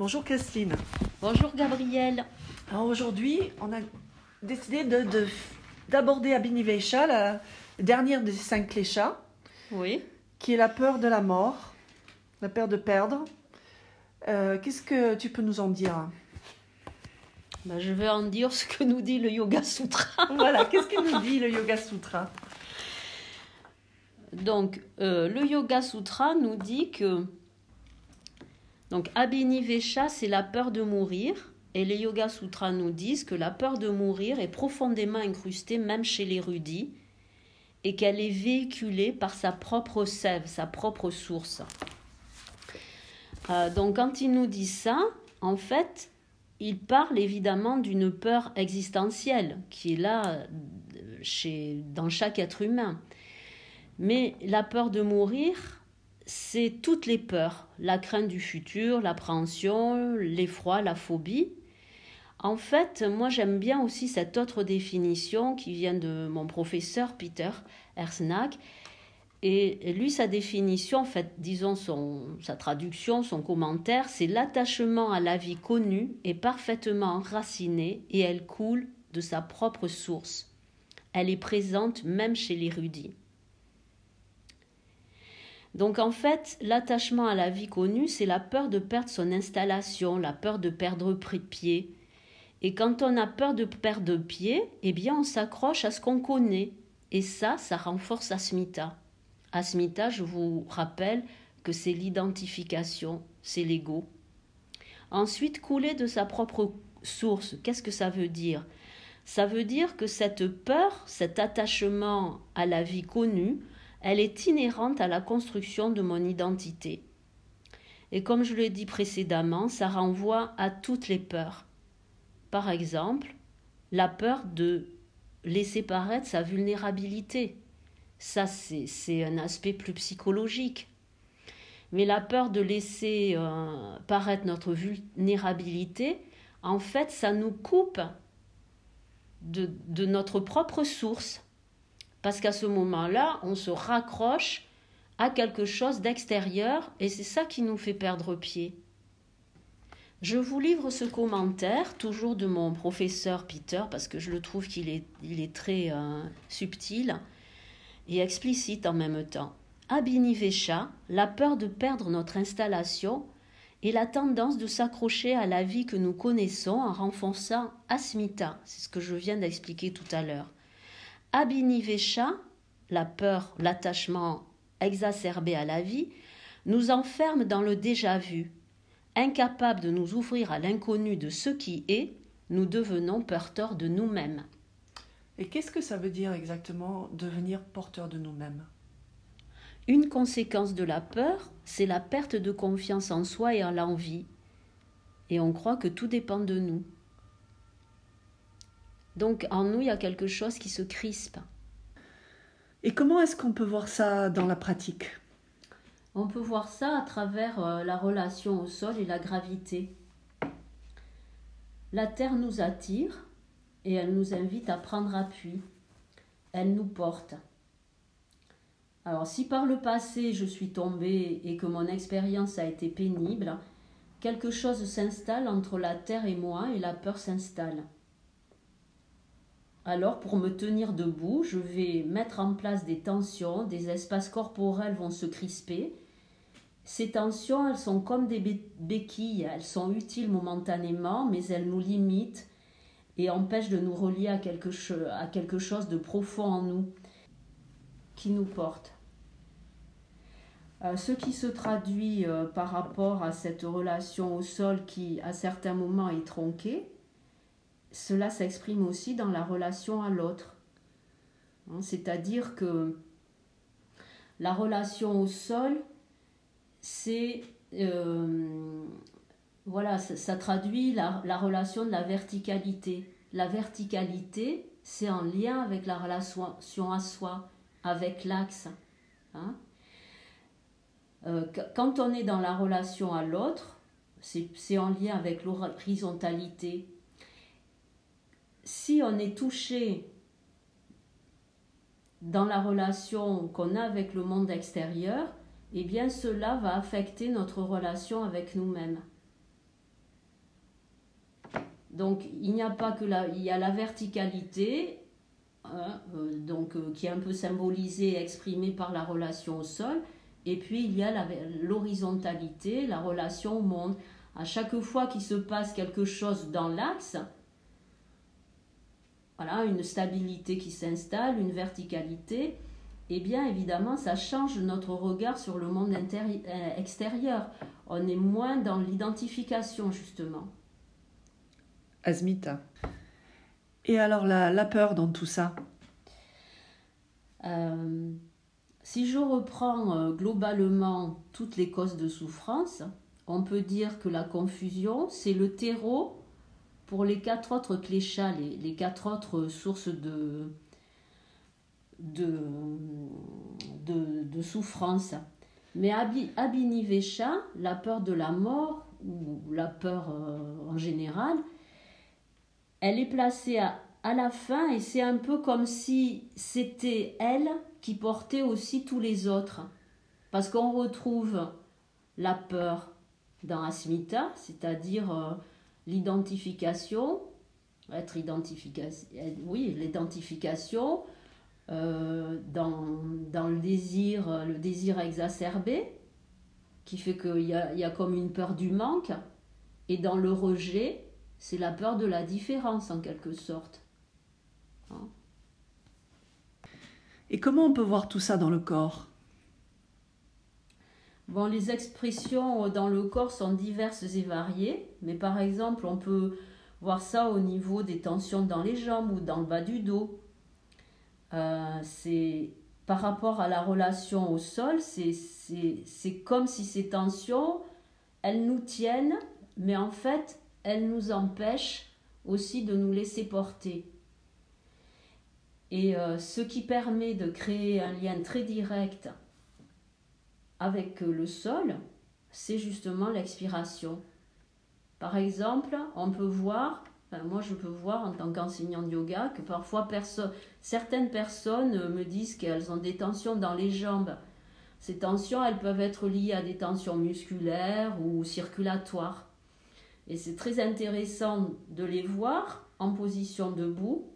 Bonjour Christine. Bonjour Gabrielle. Alors aujourd'hui, on a décidé de, de- d'aborder Abhinivesha, la dernière des cinq kleshas, Oui. qui est la peur de la mort, la peur de perdre. Euh, qu'est-ce que tu peux nous en dire? Ben, je vais en dire ce que nous dit le Yoga Sutra. Voilà, qu'est-ce que nous dit le Yoga Sutra? Donc, euh, le Yoga Sutra nous dit que donc Abhinivesha, c'est la peur de mourir. Et les Yoga Sutras nous disent que la peur de mourir est profondément incrustée même chez l'érudit et qu'elle est véhiculée par sa propre sève, sa propre source. Euh, donc quand il nous dit ça, en fait, il parle évidemment d'une peur existentielle qui est là euh, chez, dans chaque être humain. Mais la peur de mourir, c'est toutes les peurs, la crainte du futur, l'appréhension, l'effroi, la phobie. En fait, moi j'aime bien aussi cette autre définition qui vient de mon professeur Peter Ersnack. Et lui, sa définition, en fait, disons son, sa traduction, son commentaire, c'est l'attachement à la vie connue est parfaitement enracinée et elle coule de sa propre source. Elle est présente même chez l'érudit. Donc en fait, l'attachement à la vie connue, c'est la peur de perdre son installation, la peur de perdre pied. Et quand on a peur de perdre pied, eh bien on s'accroche à ce qu'on connaît. Et ça, ça renforce Asmita. Asmita, je vous rappelle que c'est l'identification, c'est l'ego. Ensuite, couler de sa propre source, qu'est-ce que ça veut dire? Ça veut dire que cette peur, cet attachement à la vie connue, elle est inhérente à la construction de mon identité. Et comme je l'ai dit précédemment, ça renvoie à toutes les peurs. Par exemple, la peur de laisser paraître sa vulnérabilité. Ça, c'est un aspect plus psychologique. Mais la peur de laisser euh, paraître notre vulnérabilité, en fait, ça nous coupe de, de notre propre source. Parce qu'à ce moment-là, on se raccroche à quelque chose d'extérieur et c'est ça qui nous fait perdre pied. Je vous livre ce commentaire, toujours de mon professeur Peter, parce que je le trouve qu'il est, très euh, subtil et explicite en même temps. Abhinivesha, la peur de perdre notre installation et la tendance de s'accrocher à la vie que nous connaissons en renforçant Asmita, c'est ce que je viens d'expliquer tout à l'heure. Abhinivesha, la peur, l'attachement exacerbé à la vie, nous enferme dans le déjà-vu. Incapables de nous ouvrir à l'inconnu de ce qui est, nous devenons porteurs de nous-mêmes. Et qu'est-ce que ça veut dire exactement devenir porteur de nous-mêmes? Une conséquence de la peur, c'est la perte de confiance en soi et en l'envie. Et on croit que tout dépend de nous. Donc en nous, il y a quelque chose qui se crispe. Et comment est-ce qu'on peut voir ça dans la pratique? On peut voir ça à travers euh, la relation au sol et la gravité. La Terre nous attire et elle nous invite à prendre appui. Elle nous porte. Alors si par le passé je suis tombée et que mon expérience a été pénible, quelque chose s'installe entre la Terre et moi et la peur s'installe. Alors, pour me tenir debout, je vais mettre en place des tensions, des espaces corporels vont se crisper. Ces tensions, elles sont comme des béquilles, elles sont utiles momentanément, mais elles nous limitent et empêchent de nous relier à quelque, chose, de profond en nous, qui nous porte. Euh, ce qui se traduit euh, par rapport à cette relation au sol qui, à certains moments, est tronquée, cela s'exprime aussi dans la relation à l'autre. Hein, C'est-à-dire que la relation au sol, c'est euh, voilà, ça, traduit la, la, relation de la verticalité. La verticalité, c'est en lien avec la relation à soi, avec l'axe. Hein. Euh, quand on est dans la relation à l'autre, c'est en lien avec l'horizontalité si on est touché dans la relation qu'on a avec le monde extérieur, eh bien cela va affecter notre relation avec nous-mêmes. Donc il n'y a pas que la, il y a la verticalité, hein, euh, euh, qui est un peu symbolisée, exprimée par la relation au sol, et puis il y a l'horizontalité, la, relation au monde. À chaque fois qu'il se passe quelque chose dans l'axe, voilà, une stabilité qui s'installe, une verticalité, eh bien évidemment ça change notre regard sur le monde euh, extérieur. On est moins dans l'identification justement. Asmita. Et alors la, peur dans tout ça? Euh, Si je reprends euh, globalement toutes les causes de souffrance, on peut dire que la confusion, c'est le terreau pour les quatre autres cléchats, les, quatre autres sources de, de, de, souffrance. Mais Abhinivesha, la peur de la mort, ou la peur euh, en général, elle est placée à, à la fin et c'est un peu comme si c'était elle qui portait aussi tous les autres. Parce qu'on retrouve la peur dans Asmita, c'est-à-dire euh, l'identification, être identification, oui, l'identification euh, dans, le désir, le désir exacerbé, qui fait qu'il y a, y a comme une peur du manque, et dans le rejet, c'est la peur de la différence en quelque sorte. Hein? Et comment on peut voir tout ça dans le corps? Les expressions dans le corps sont diverses et variées, mais par exemple, on peut voir ça au niveau des tensions dans les jambes ou dans le bas du dos. Euh, c'est par rapport à la relation au sol, c'est comme si ces tensions, elles nous tiennent, mais en fait, elle nous empêche aussi de nous laisser porter. Et euh, ce qui permet de créer un lien très direct avec euh, le sol, c'est justement l'expiration. Par exemple, on peut voir, moi je peux voir en tant qu'enseignant de yoga que parfois certaines personnes me disent qu'elles ont des tensions dans les jambes. Ces tensions, elles peuvent être liées à des tensions musculaires ou circulatoires. Et c'est très intéressant de les voir en position debout,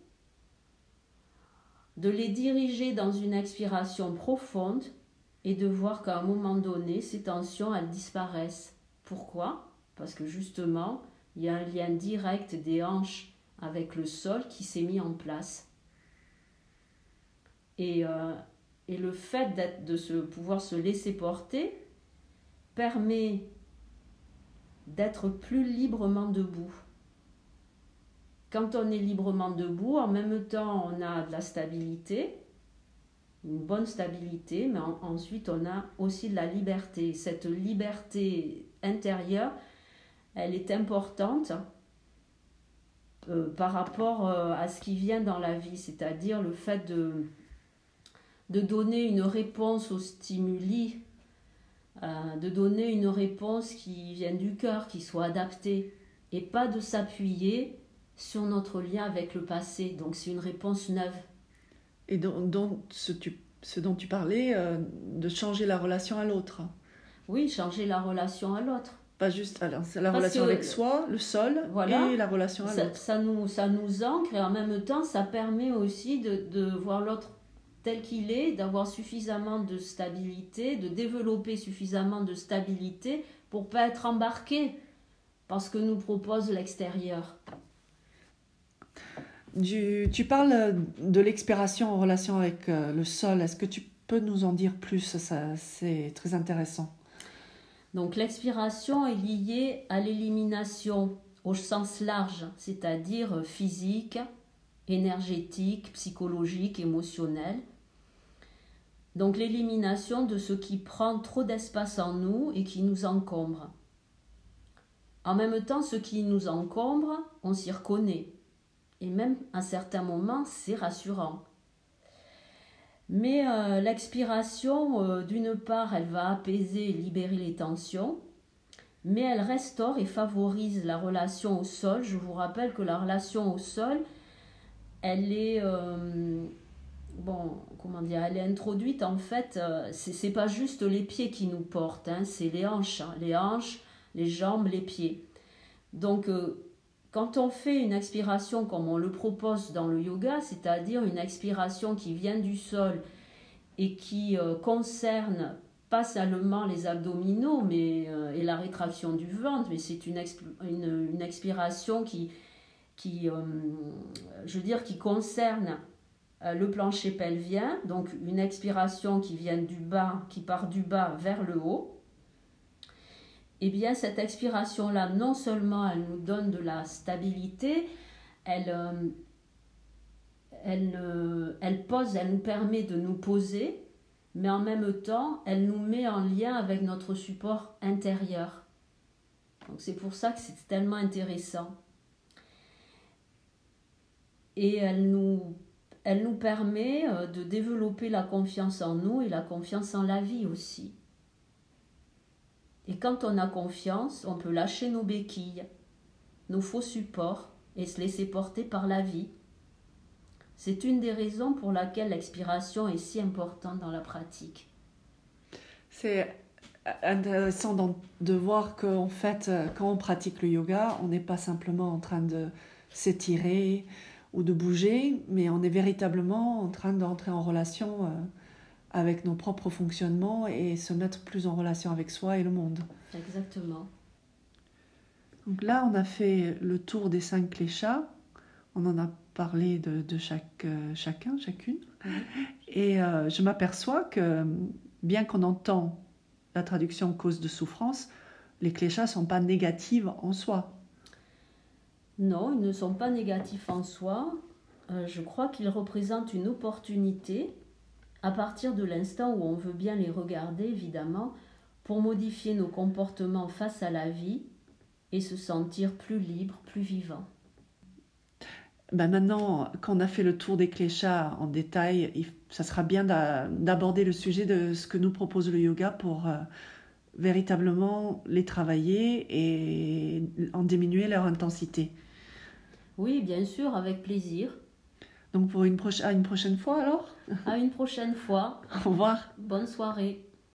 de les diriger dans une expiration profonde et de voir qu'à un moment donné, ces tensions, elles disparaissent. Pourquoi? Parce que justement, il y a un lien direct des hanches avec le sol qui s'est mis en place. Et, euh, le fait de se, pouvoir se laisser porter permet d'être plus librement debout. Quand on est librement debout, en même temps, on a de la stabilité, une bonne stabilité, mais ensuite, on a aussi de la liberté. Cette liberté intérieure, elle est importante euh, par rapport euh, à ce qui vient dans la vie, c'est-à-dire le fait de, donner une réponse aux stimuli euh, de donner une réponse qui vienne du cœur, qui soit adaptée, et pas de s'appuyer sur notre lien avec le passé. Donc c'est une réponse neuve. Et donc, ce, dont tu parlais, euh, de changer la relation à l'autre. Oui, changer la relation à l'autre. Pas juste alors, la relation avec soi, le sol, et la relation à l'autre. Ça nous, ça nous ancre et en même temps, ça permet aussi de, de voir l'autre tel qu'il est, d'avoir suffisamment de stabilité, de développer suffisamment de stabilité pour pas être embarqué par ce que nous propose l'extérieur. Tu, parles de l'expiration en relation avec euh, le sol. Est-ce que tu peux nous en dire plus? C'est très intéressant. Donc l'expiration est liée à l'élimination au sens large, c'est-à-dire physique, énergétique, psychologique, émotionnel, donc l'élimination de ce qui prend trop d'espace en nous et qui nous encombre. En même temps, ce qui nous encombre, on s'y reconnaît. Et même à certains moments, c'est rassurant. Mais euh, l'expiration, euh, d'une part, elle va apaiser et libérer les tensions, mais elle restaure et favorise la relation au sol. Je vous rappelle que la relation au sol, elle est... Euh, bon, comment dire, elle est introduite en fait, c'est pas juste les pieds qui nous portent, hein, c'est les hanches, hein, les hanches, les jambes, les pieds. Donc, Quand on fait une expiration comme on le propose dans le yoga, c'est-à-dire une expiration qui vient du sol et qui euh, concerne pas seulement les abdominaux mais, euh, et la rétraction du ventre, mais c'est une, une, expiration qui, qui euh, concerne le plancher pelvien, donc une expiration qui vient du bas, qui part du bas vers le haut, eh bien cette expiration-là, non seulement elle nous donne de la stabilité, elle, euh, elle, elle pose, elle nous permet de nous poser, mais en même temps, elle nous met en lien avec notre support intérieur. Donc c'est pour ça que c'est tellement intéressant. Et elle nous, elle nous permet euh, de développer la confiance en nous et la confiance en la vie aussi. Et quand on a confiance, on peut lâcher nos béquilles, nos faux supports et se laisser porter par la vie. C'est une des raisons pour laquelle l'expiration est si importante dans la pratique. C'est intéressant de voir qu'en fait, quand on pratique le yoga, on n'est pas simplement en train de s'étirer ou de bouger, mais on est véritablement en train d'entrer en relation euh, avec nos propres fonctionnements et se mettre plus en relation avec soi et le monde. Exactement. Donc là, on a fait le tour des cinq cléchats. On en a parlé de, de chaque, euh, chacun, chacune. Et euh, je m'aperçois que bien qu'on entend la traduction cause de souffrance, les cléchats ne sont pas négatifs en soi. Non, ils ne sont pas négatifs en soi. Euh, je crois qu'ils représentent une opportunité à partir de l'instant où on veut bien les regarder, évidemment, pour modifier nos comportements face à la vie et se sentir plus libre, plus vivant. Ben maintenant qu'on a fait le tour des cléchats en détail, ça sera bien d'aborder le sujet de ce que nous propose le yoga pour euh, véritablement les travailler et en diminuer leur intensité. Oui, bien sûr, avec plaisir. Donc pour une à une prochaine fois alors? À une prochaine fois. Au revoir. Bonne soirée.